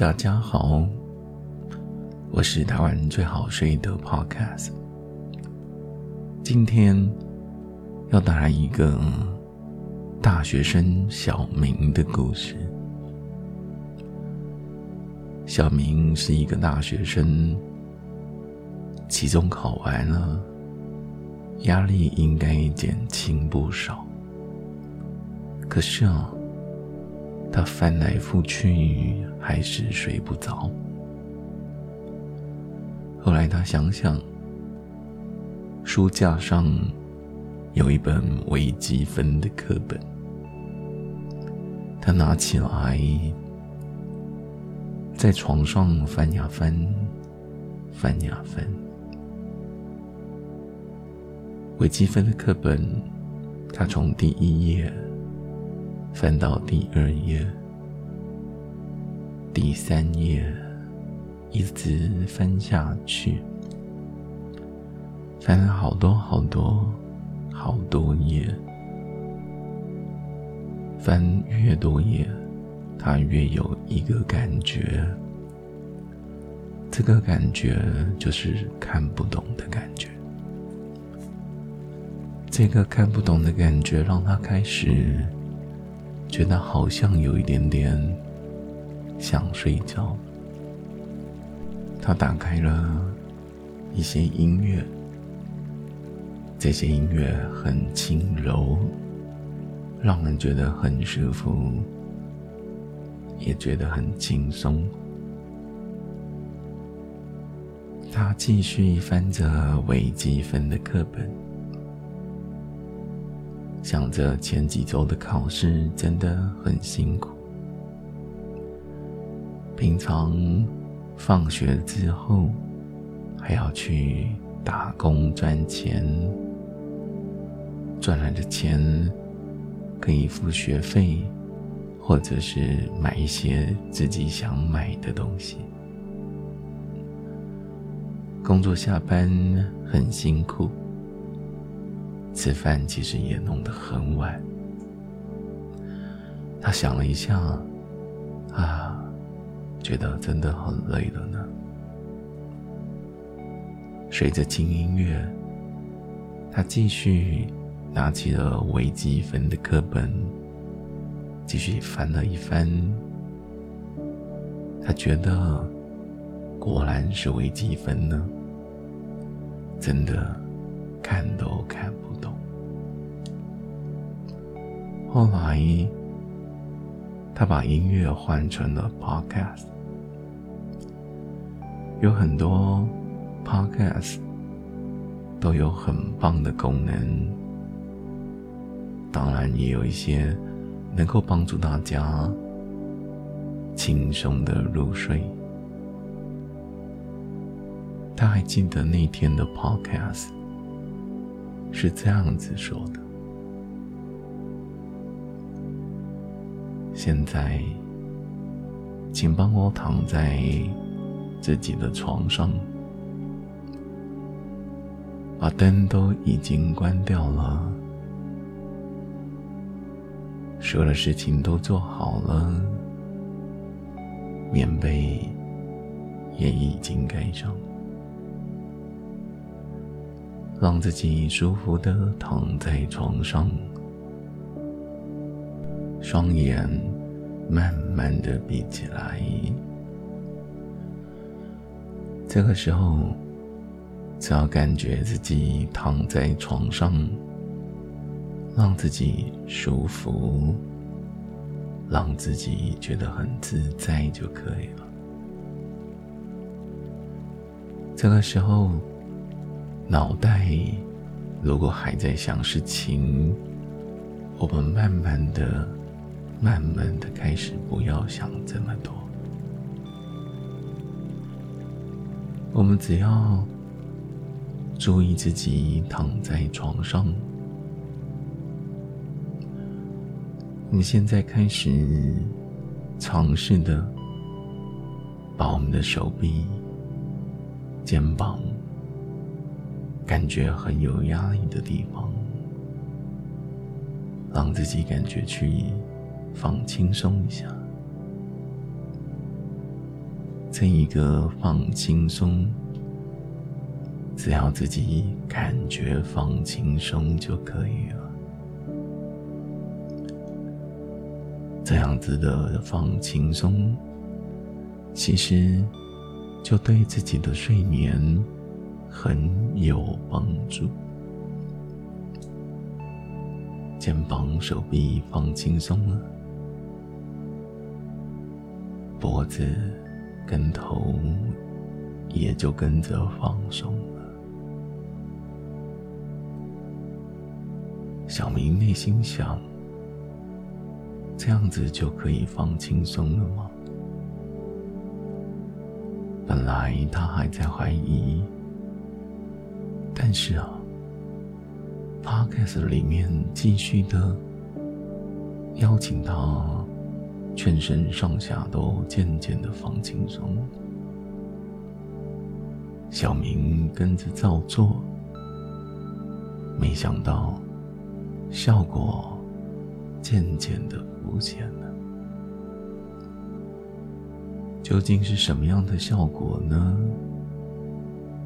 大家好，我是台湾最好睡的 Podcast。今天要带来一个大学生小明的故事。小明是一个大学生，期中考完了，压力应该减轻不少。可是啊。他翻来覆去，还是睡不着。后来他想想，书架上有一本微积分的课本，他拿起来，在床上翻呀翻，翻呀翻。微积分的课本，他从第一页。翻到第二页、第三页，一直翻下去，翻了好多好多好多页。翻越多页，他越有一个感觉，这个感觉就是看不懂的感觉。这个看不懂的感觉让他开始。觉得好像有一点点想睡觉。他打开了一些音乐，这些音乐很轻柔，让人觉得很舒服，也觉得很轻松。他继续翻着微积分的课本。想着前几周的考试真的很辛苦，平常放学之后还要去打工赚钱，赚来的钱可以付学费，或者是买一些自己想买的东西。工作下班很辛苦。吃饭其实也弄得很晚。他想了一下，啊，觉得真的很累了呢。随着轻音乐，他继续拿起了微积分的课本，继续翻了一翻。他觉得，果然是微积分呢，真的看都看不。后来，他把音乐换成了 Podcast，有很多 Podcast 都有很棒的功能，当然也有一些能够帮助大家轻松的入睡。他还记得那天的 Podcast 是这样子说的。现在，请帮我躺在自己的床上，把灯都已经关掉了，所有的事情都做好了，棉被也已经盖上，让自己舒服的躺在床上。双眼慢慢的闭起来。这个时候，只要感觉自己躺在床上，让自己舒服，让自己觉得很自在就可以了。这个时候，脑袋如果还在想事情，我们慢慢的。慢慢的开始，不要想这么多。我们只要注意自己躺在床上。你现在开始尝试的，把我们的手臂、肩膀，感觉很有压力的地方，让自己感觉去。放轻松一下，这一个放轻松，只要自己感觉放轻松就可以了。这样子的放轻松，其实就对自己的睡眠很有帮助。肩膀、手臂放轻松了，脖子跟头也就跟着放松了。小明内心想：这样子就可以放轻松了吗？本来他还在怀疑，但是啊。Podcast 里面继续的邀请他，全身上下都渐渐的放轻松。小明跟着照做，没想到效果渐渐的浮现了。究竟是什么样的效果呢？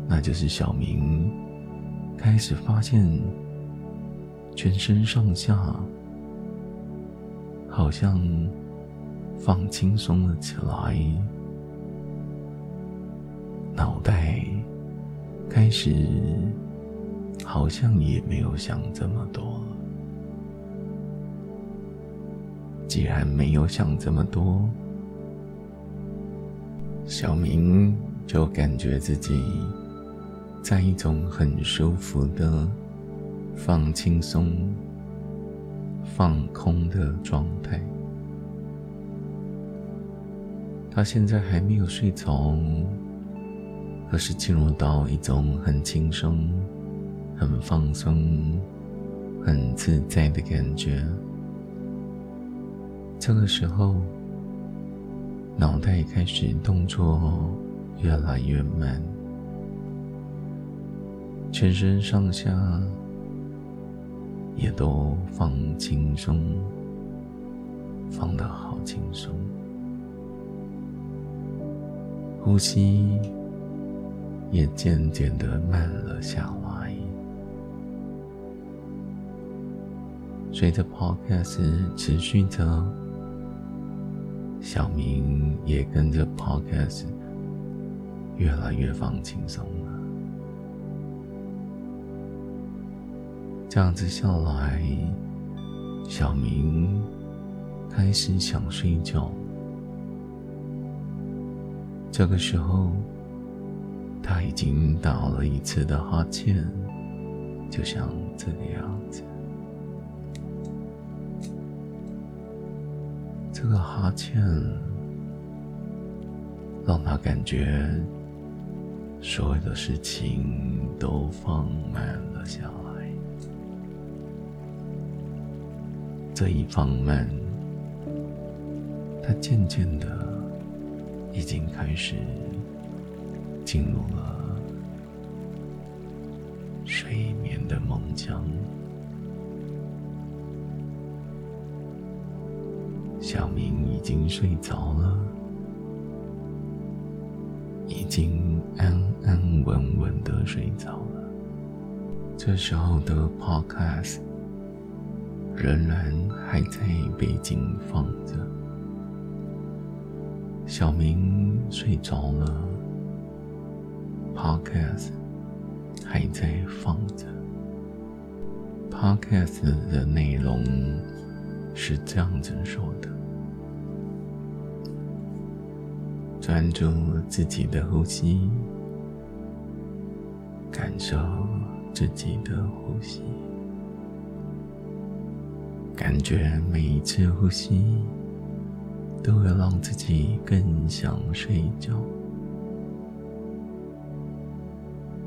那就是小明开始发现。全身上下好像放轻松了起来，脑袋开始好像也没有想这么多。既然没有想这么多，小明就感觉自己在一种很舒服的。放轻松、放空的状态。他现在还没有睡着，可是进入到一种很轻松、很放松、很自在的感觉。这个时候，脑袋开始动作越来越慢，全身上下。也都放轻松，放得好轻松，呼吸也渐渐的慢了下来。随着 Podcast 持续着，小明也跟着 Podcast 越来越放轻松了。这样子下来，小明开始想睡觉。这个时候，他已经打了一次的哈欠，就像这个样子。这个哈欠让他感觉所有的事情都放慢了下来。这一放慢，他渐渐的已经开始进入了睡眠的梦乡。小明已经睡着了，已经安安稳稳的睡着了。这时候的 Podcast。仍然还在背景放着，小明睡着了，Podcast 还在放着。Podcast 的内容是这样子说的：专注自己的呼吸，感受自己的呼吸。感觉每一次呼吸都会让自己更想睡觉，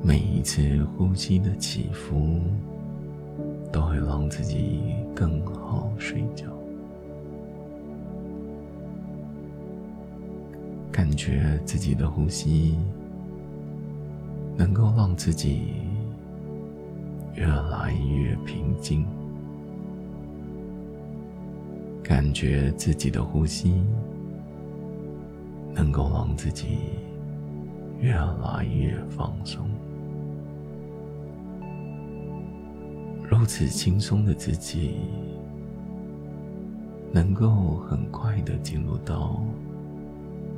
每一次呼吸的起伏都会让自己更好睡觉。感觉自己的呼吸能够让自己越来越平静。感觉自己的呼吸能够让自己越来越放松。如此轻松的自己，能够很快的进入到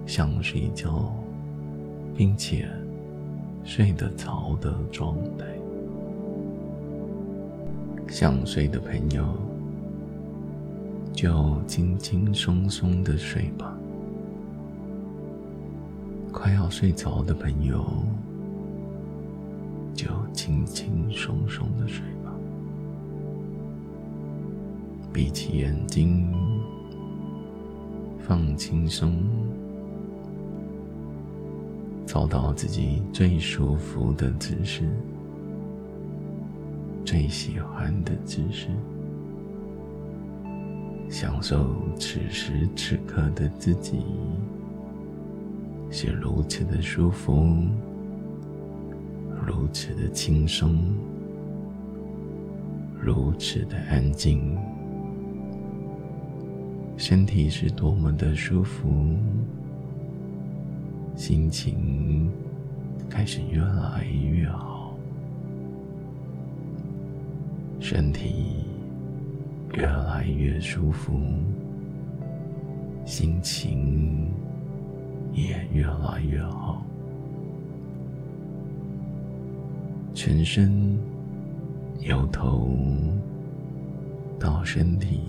想睡觉，并且睡得着的状态。想睡的朋友，就轻轻松松的睡吧。快要睡着的朋友，就轻轻松松的睡吧。闭起眼睛，放轻松，找到自己最舒服的姿势，最喜欢的姿势，享受此时此刻的自己是如此的舒服，如此的轻松，如此的安静。身体是多么的舒服，心情开始越来越好，身体越来越舒服，心情也越来越好，全身由头到身体。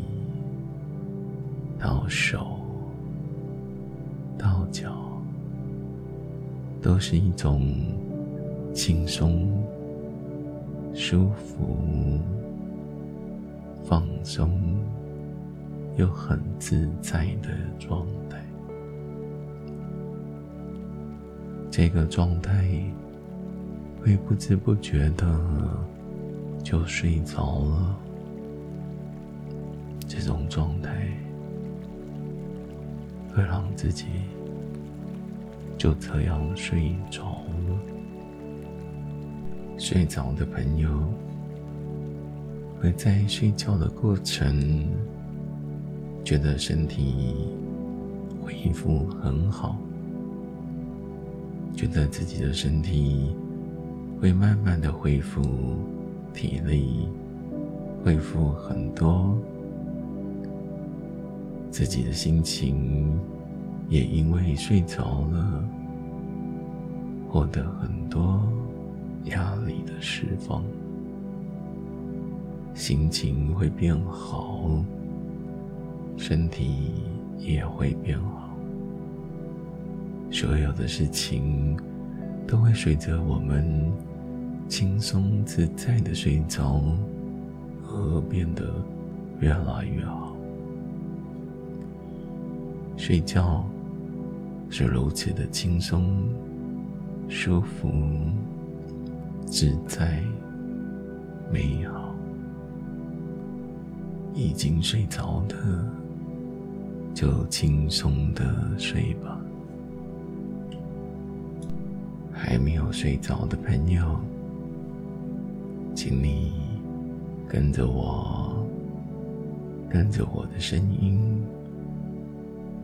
到手，到脚，都是一种轻松、舒服、放松又很自在的状态。这个状态会不知不觉的就睡着了。这种状态。会让自己就这样睡着了。睡着的朋友会在睡觉的过程觉得身体恢复很好，觉得自己的身体会慢慢的恢复体力，恢复很多。自己的心情也因为睡着了，获得很多压力的释放，心情会变好，身体也会变好，所有的事情都会随着我们轻松自在的睡着而变得越来越好。睡觉是如此的轻松、舒服、自在、美好。已经睡着的，就轻松的睡吧。还没有睡着的朋友，请你跟着我，跟着我的声音。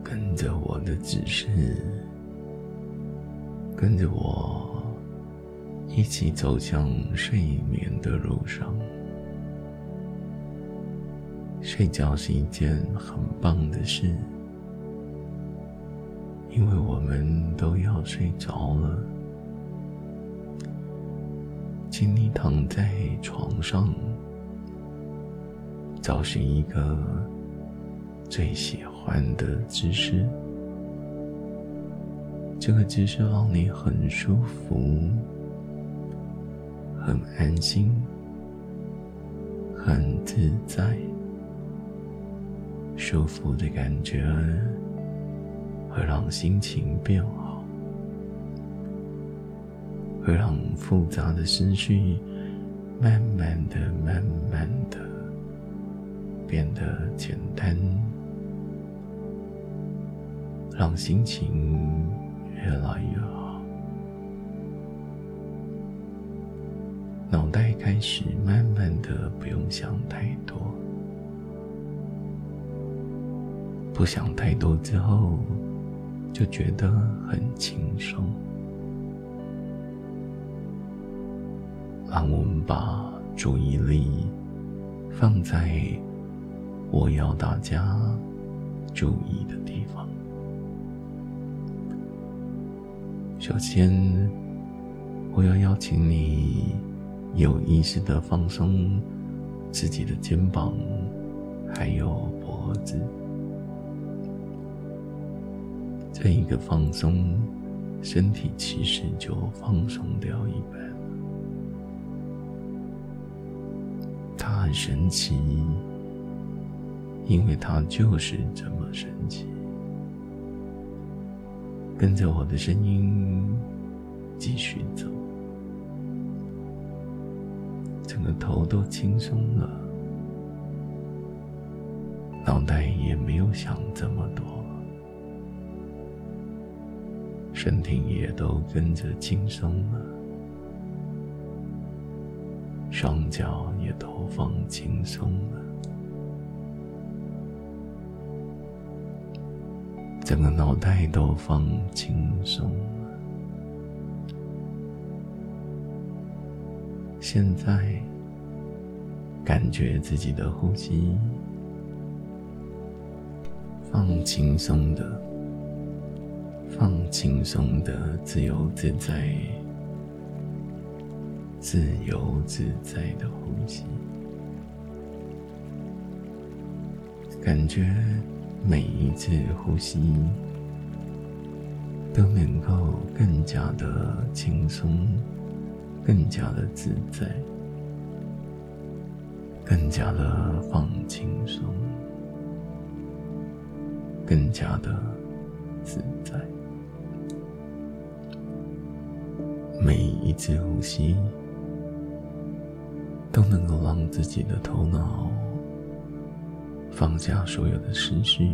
跟着我的指示，跟着我一起走向睡眠的路上。睡觉是一件很棒的事，因为我们都要睡着了。请你躺在床上，找寻一个。最喜欢的姿势，这个姿势让你很舒服、很安心、很自在。舒服的感觉会让心情变好，会让复杂的思绪慢慢的、慢慢的变得简单。让心情越来越好，脑袋开始慢慢的不用想太多，不想太多之后，就觉得很轻松。让我们把注意力放在我要大家注意的地方。首先，我要邀请你有意识的放松自己的肩膀，还有脖子。这一个放松，身体其实就放松掉一半了。它很神奇，因为它就是这么神奇。跟着我的声音继续走，整个头都轻松了，脑袋也没有想这么多。身体也都跟着轻松了，双脚也都放轻松了，整个脑袋都放轻松了。现在，感觉自己的呼吸放轻松的。放轻松的，自由自在、自由自在的呼吸，感觉每一次呼吸都能够更加的轻松，更加的自在，更加的放轻松，更加的自在。每一次呼吸，都能够让自己的头脑放下所有的思绪，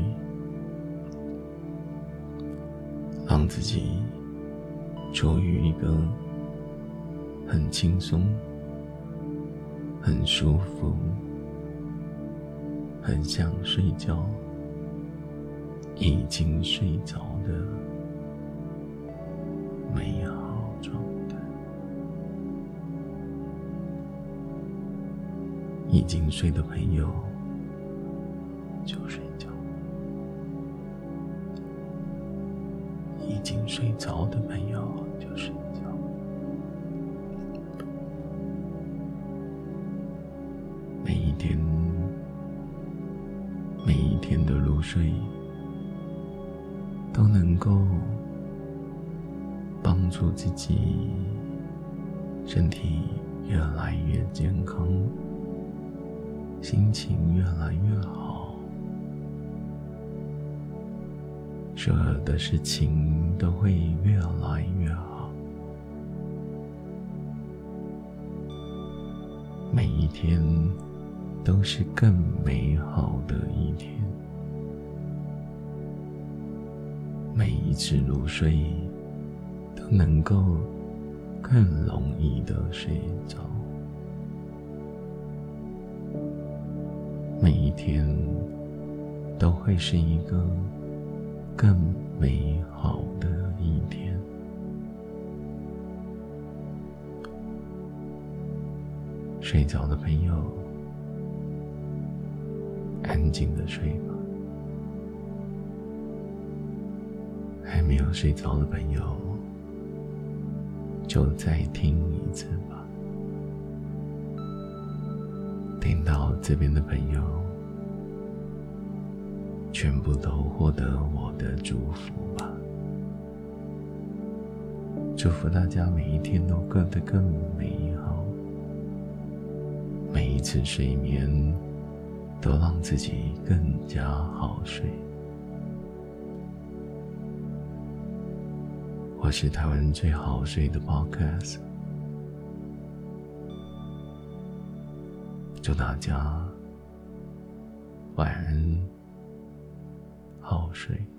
让自己处于一个很轻松、很舒服、很想睡觉、已经睡着的已经睡的朋友就睡觉，已经睡着的朋友就睡觉。每一天，每一天的入睡，都能够帮助自己身体越来越健康。心情越来越好，所有的事情都会越来越好。每一天都是更美好的一天，每一次入睡都能够更容易的睡着。每一天都会是一个更美好的一天。睡着的朋友，安静的睡吧；还没有睡着的朋友，就再听一次吧。听到这边的朋友，全部都获得我的祝福吧！祝福大家每一天都过得更美好，每一次睡眠都让自己更加好睡。我是台湾最好睡的 Podcast。祝大家晚安，好睡。